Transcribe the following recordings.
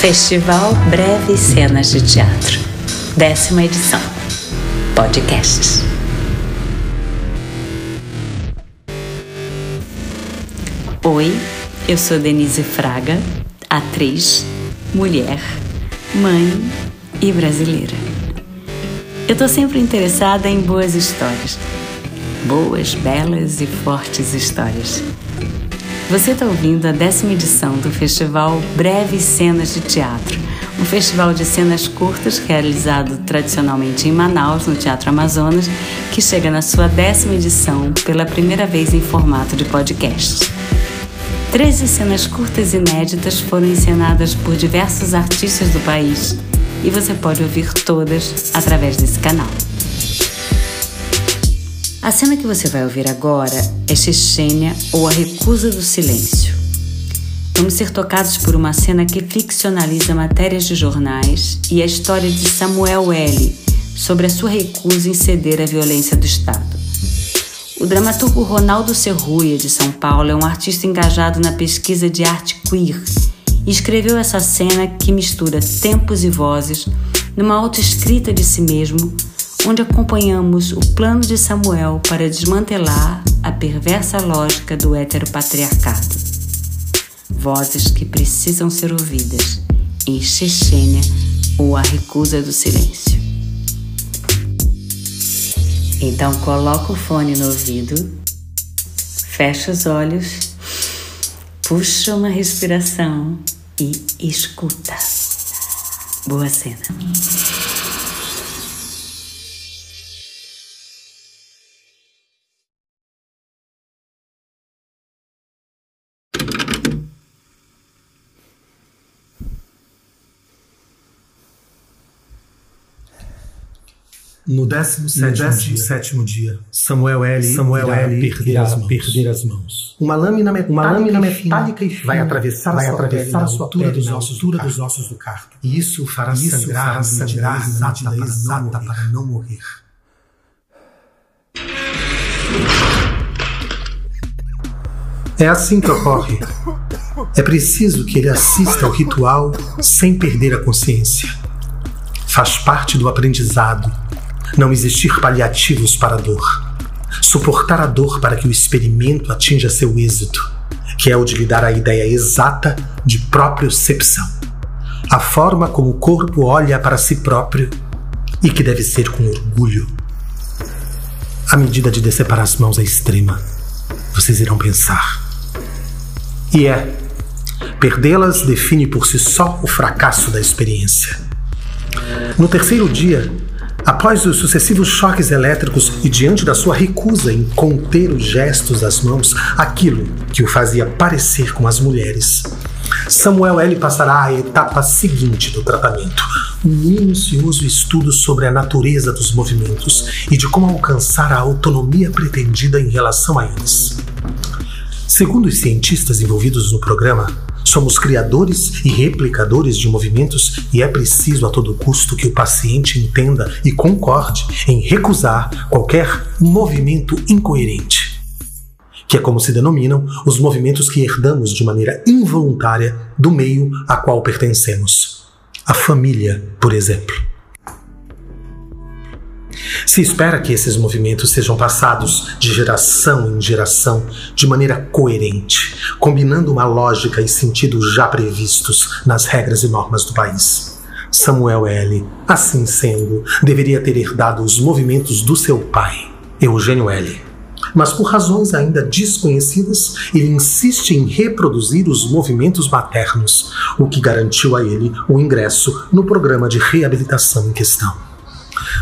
Festival Breves Cenas de Teatro, décima edição. Podcasts. Oi, eu sou Denise Fraga, atriz, mulher, mãe e brasileira. Eu tô sempre interessada em boas histórias. Boas, belas e fortes histórias. Você está ouvindo a décima edição do Festival Breves Cenas de Teatro, um festival de cenas curtas realizado tradicionalmente em Manaus, no Teatro Amazonas, que chega na sua décima edição pela primeira vez em formato de podcast. Treze cenas curtas inéditas foram encenadas por diversos artistas do país e você pode ouvir todas através desse canal. A cena que você vai ouvir agora é Chechênia ou A Recusa do Silêncio. Vamos ser tocados por uma cena que ficcionaliza matérias de jornais e a história de Samuel L. sobre a sua recusa em ceder à violência do Estado. O dramaturgo Ronaldo Serruia, de São Paulo, é um artista engajado na pesquisa de arte queer e escreveu essa cena que mistura tempos e vozes numa autoescrita de si mesmo onde acompanhamos o plano de Samuel para desmantelar a perversa lógica do heteropatriarcado. Vozes que precisam ser ouvidas em Chechênia ou a recusa do silêncio. Então coloca o fone no ouvido, fecha os olhos, puxa uma respiração e escuta. Boa cena. No 17 dia, Samuel L. Samuel irá L. Perder, as mãos. perder as mãos. Uma lâmina metálica, Uma lâmina metálica e fina vai atravessar, vai a, sua atravessar a sua altura, dos, ossos, altura do dos ossos do carpo. E isso fará isso sangrar, fará sangrar exata, para, exata não para não morrer. É assim que ocorre. É preciso que ele assista ao ritual sem perder a consciência. Faz parte do aprendizado não existir paliativos para a dor. Suportar a dor para que o experimento atinja seu êxito, que é o de lhe dar a ideia exata de propriocepção. A forma como o corpo olha para si próprio e que deve ser com orgulho. A medida de decepar as mãos é extrema. Vocês irão pensar. E é. Perdê-las define por si só o fracasso da experiência. No terceiro dia, Após os sucessivos choques elétricos e diante da sua recusa em conter os gestos das mãos, aquilo que o fazia parecer com as mulheres, Samuel L. passará à etapa seguinte do tratamento, um minucioso estudo sobre a natureza dos movimentos e de como alcançar a autonomia pretendida em relação a eles. Segundo os cientistas envolvidos no programa, Somos criadores e replicadores de movimentos e é preciso a todo custo que o paciente entenda e concorde em recusar qualquer movimento incoerente, que é como se denominam os movimentos que herdamos de maneira involuntária do meio a qual pertencemos. A família, por exemplo. Se espera que esses movimentos sejam passados de geração em geração de maneira coerente, combinando uma lógica e sentidos já previstos nas regras e normas do país. Samuel L., assim sendo, deveria ter herdado os movimentos do seu pai, Eugênio L. Mas por razões ainda desconhecidas, ele insiste em reproduzir os movimentos maternos, o que garantiu a ele o ingresso no programa de reabilitação em questão.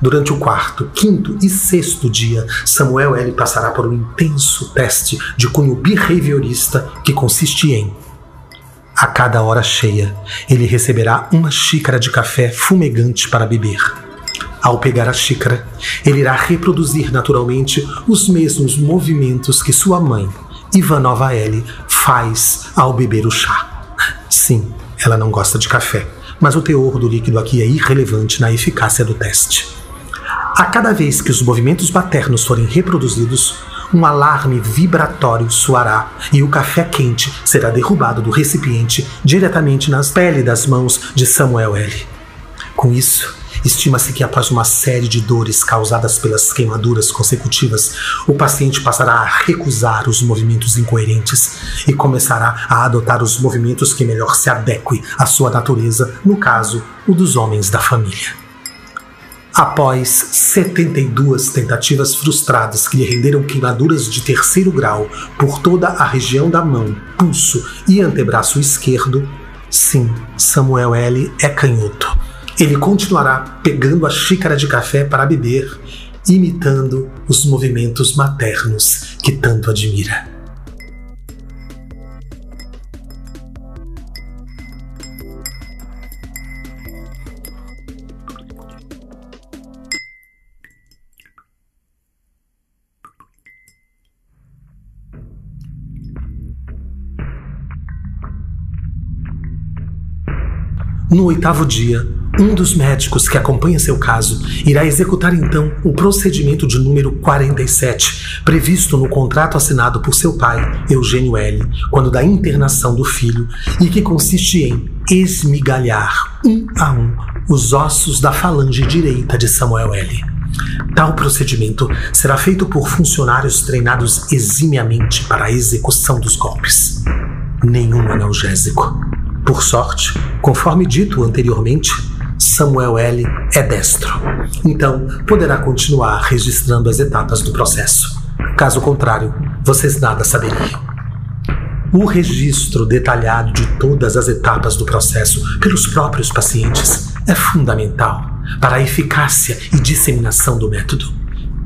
Durante o quarto, quinto e sexto dia, Samuel L. passará por um intenso teste de cunho behaviorista que consiste em a cada hora cheia, ele receberá uma xícara de café fumegante para beber. Ao pegar a xícara, ele irá reproduzir naturalmente os mesmos movimentos que sua mãe, Ivanova L., faz ao beber o chá. Sim, ela não gosta de café, mas o teor do líquido aqui é irrelevante na eficácia do teste. A cada vez que os movimentos paternos forem reproduzidos, um alarme vibratório soará e o café quente será derrubado do recipiente diretamente nas peles das mãos de Samuel L. Com isso, estima-se que após uma série de dores causadas pelas queimaduras consecutivas, o paciente passará a recusar os movimentos incoerentes e começará a adotar os movimentos que melhor se adequem à sua natureza, no caso, o dos homens da família. Após 72 tentativas frustradas que lhe renderam queimaduras de terceiro grau por toda a região da mão, pulso e antebraço esquerdo, sim, Samuel L. é canhoto. Ele continuará pegando a xícara de café para beber, imitando os movimentos maternos que tanto admira. No oitavo dia, um dos médicos que acompanha seu caso irá executar então o procedimento de número 47, previsto no contrato assinado por seu pai, Eugênio L., quando da internação do filho, e que consiste em esmigalhar um a um os ossos da falange direita de Samuel L. Tal procedimento será feito por funcionários treinados eximiamente para a execução dos golpes. Nenhum analgésico por sorte, conforme dito anteriormente, Samuel L. é destro. Então, poderá continuar registrando as etapas do processo. Caso contrário, vocês nada saberiam. O registro detalhado de todas as etapas do processo pelos próprios pacientes é fundamental para a eficácia e disseminação do método.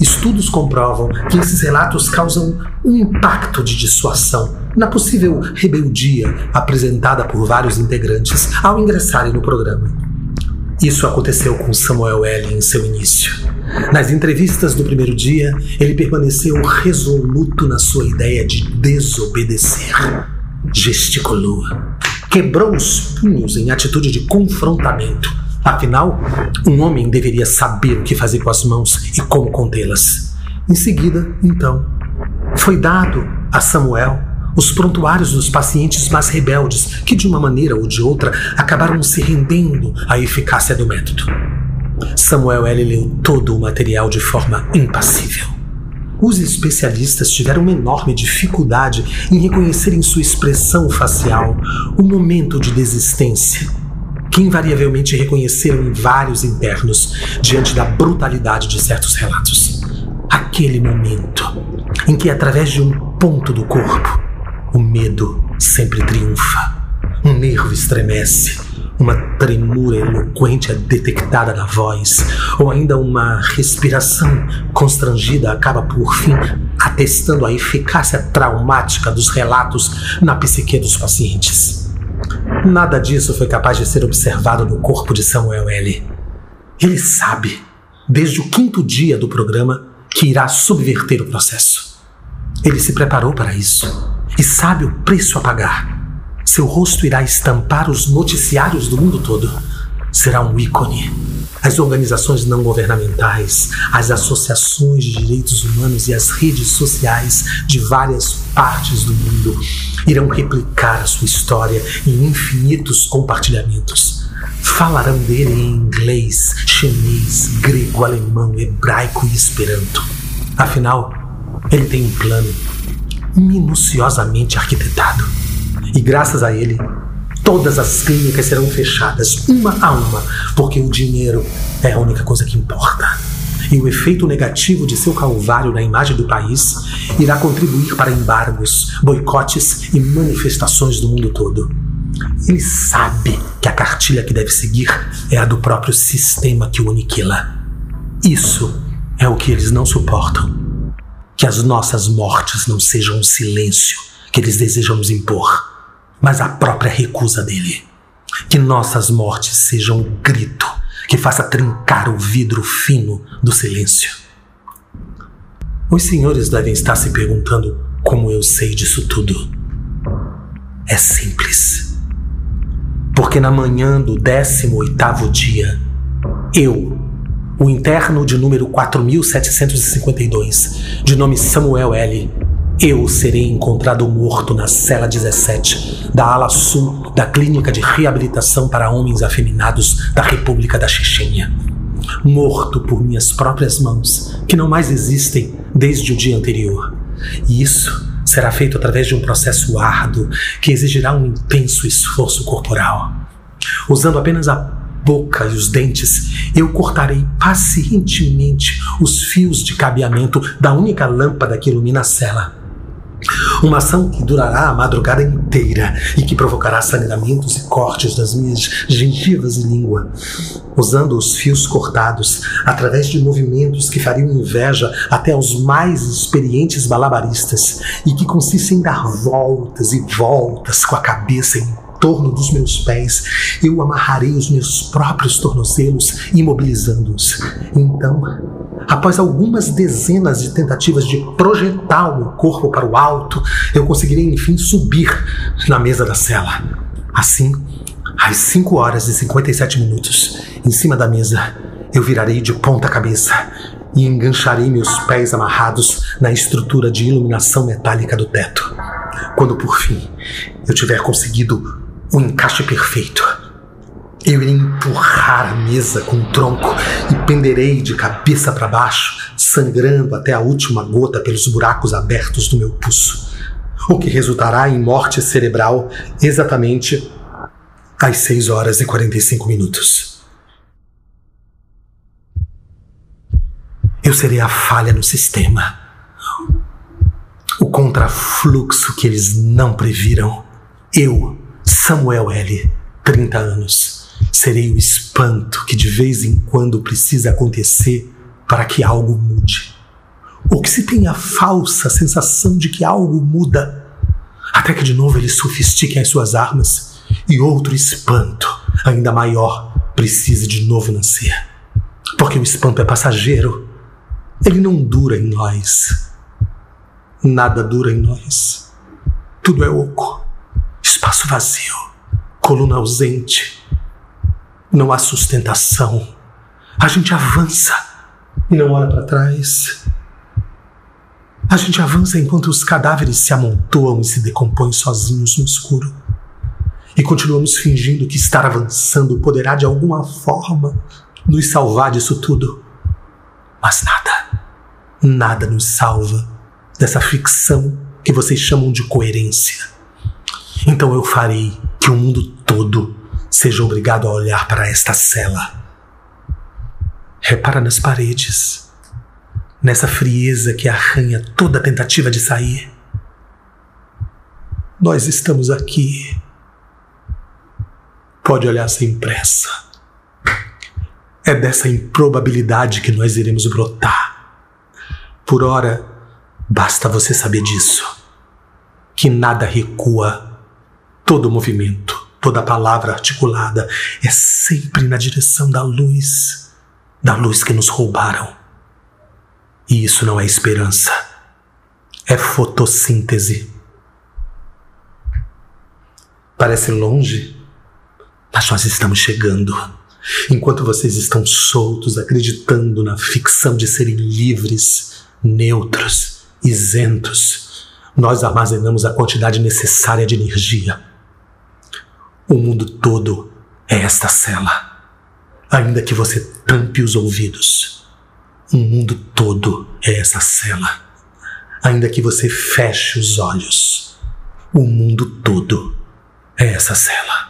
Estudos comprovam que esses relatos causam um impacto de dissuasão na possível rebeldia apresentada por vários integrantes ao ingressarem no programa. Isso aconteceu com Samuel L. em seu início. Nas entrevistas do primeiro dia, ele permaneceu resoluto na sua ideia de desobedecer. Gesticulou. Quebrou os punhos em atitude de confrontamento Afinal, um homem deveria saber o que fazer com as mãos e como contê-las. Em seguida, então, foi dado a Samuel os prontuários dos pacientes mais rebeldes que, de uma maneira ou de outra, acabaram se rendendo à eficácia do método. Samuel L. leu todo o material de forma impassível. Os especialistas tiveram uma enorme dificuldade em reconhecer em sua expressão facial o momento de desistência que invariavelmente reconheceram em vários internos diante da brutalidade de certos relatos. Aquele momento em que, através de um ponto do corpo, o medo sempre triunfa, um nervo estremece, uma tremura eloquente é detectada na voz, ou ainda uma respiração constrangida acaba por fim atestando a eficácia traumática dos relatos na psique dos pacientes. Nada disso foi capaz de ser observado no corpo de Samuel L. Ele sabe, desde o quinto dia do programa, que irá subverter o processo. Ele se preparou para isso e sabe o preço a pagar. Seu rosto irá estampar os noticiários do mundo todo. Será um ícone as organizações não governamentais, as associações de direitos humanos e as redes sociais de várias partes do mundo irão replicar a sua história em infinitos compartilhamentos. Falarão dele em inglês, chinês, grego, alemão, hebraico e esperanto. Afinal, ele tem um plano minuciosamente arquitetado. E graças a ele, Todas as clínicas serão fechadas, uma a uma, porque o dinheiro é a única coisa que importa. E o efeito negativo de seu calvário na imagem do país irá contribuir para embargos, boicotes e manifestações do mundo todo. Ele sabe que a cartilha que deve seguir é a do próprio sistema que o aniquila. Isso é o que eles não suportam. Que as nossas mortes não sejam um silêncio que eles desejam nos impor mas a própria recusa dele. Que nossas mortes sejam um grito que faça trincar o vidro fino do silêncio. Os senhores devem estar se perguntando como eu sei disso tudo. É simples. Porque na manhã do 18º dia, eu, o interno de número 4752, de nome Samuel L., eu serei encontrado morto na cela 17 da ala sul da Clínica de Reabilitação para Homens Afeminados da República da Chechênia. Morto por minhas próprias mãos, que não mais existem desde o dia anterior. E isso será feito através de um processo árduo que exigirá um intenso esforço corporal. Usando apenas a boca e os dentes, eu cortarei pacientemente os fios de cabeamento da única lâmpada que ilumina a cela. Uma ação que durará a madrugada inteira e que provocará sangramentos e cortes das minhas gengivas e língua. Usando os fios cortados, através de movimentos que fariam inveja até aos mais experientes malabaristas e que consistem em dar voltas e voltas com a cabeça em torno dos meus pés, eu amarrarei os meus próprios tornozelos, imobilizando-os. Então, após algumas dezenas de tentativas de projetar o meu corpo para o alto, eu conseguirei enfim subir na mesa da cela. Assim, às 5 horas e 57 minutos, em cima da mesa, eu virarei de ponta cabeça e engancharei meus pés amarrados na estrutura de iluminação metálica do teto. Quando por fim eu tiver conseguido o encaixe perfeito. Eu irei empurrar a mesa com o tronco e penderei de cabeça para baixo, sangrando até a última gota pelos buracos abertos do meu pulso, o que resultará em morte cerebral exatamente às 6 horas e 45 minutos. Eu serei a falha no sistema, o contrafluxo que eles não previram. Eu Samuel L., 30 anos. Serei o espanto que de vez em quando precisa acontecer para que algo mude. Ou que se tenha a falsa sensação de que algo muda, até que de novo eles sofistiquem as suas armas e outro espanto, ainda maior, precise de novo nascer. Porque o espanto é passageiro, ele não dura em nós. Nada dura em nós. Tudo é oco espaço vazio, coluna ausente. Não há sustentação. A gente avança e não olha para trás. A gente avança enquanto os cadáveres se amontoam e se decompõem sozinhos no escuro. E continuamos fingindo que estar avançando poderá de alguma forma nos salvar disso tudo. Mas nada, nada nos salva dessa ficção que vocês chamam de coerência. Então eu farei que o mundo todo seja obrigado a olhar para esta cela. Repara nas paredes, nessa frieza que arranha toda tentativa de sair. Nós estamos aqui. Pode olhar sem pressa. É dessa improbabilidade que nós iremos brotar. Por ora, basta você saber disso. Que nada recua Todo movimento, toda palavra articulada é sempre na direção da luz, da luz que nos roubaram. E isso não é esperança, é fotossíntese. Parece longe, mas nós estamos chegando. Enquanto vocês estão soltos, acreditando na ficção de serem livres, neutros, isentos, nós armazenamos a quantidade necessária de energia o mundo todo é esta cela. Ainda que você tampe os ouvidos, o mundo todo é essa cela. Ainda que você feche os olhos, o mundo todo é essa cela.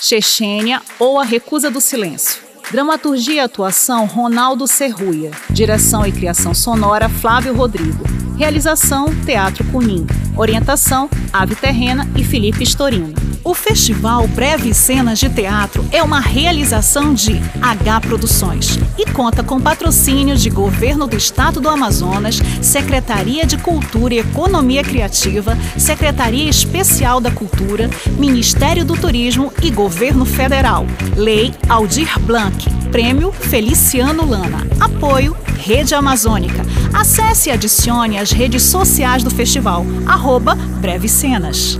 Chechênia ou A Recusa do Silêncio. Dramaturgia e atuação Ronaldo Serruia. Direção e criação sonora Flávio Rodrigo. Realização Teatro Cunim. Orientação Ave Terrena e Felipe Storino. O Festival Breve Cenas de Teatro é uma realização de H Produções e conta com patrocínios de Governo do Estado do Amazonas, Secretaria de Cultura e Economia Criativa, Secretaria Especial da Cultura, Ministério do Turismo e Governo Federal. Lei Aldir Blanc. Prêmio Feliciano Lana. Apoio Rede Amazônica. Acesse e adicione as redes sociais do festival. Arroba Breve Cenas.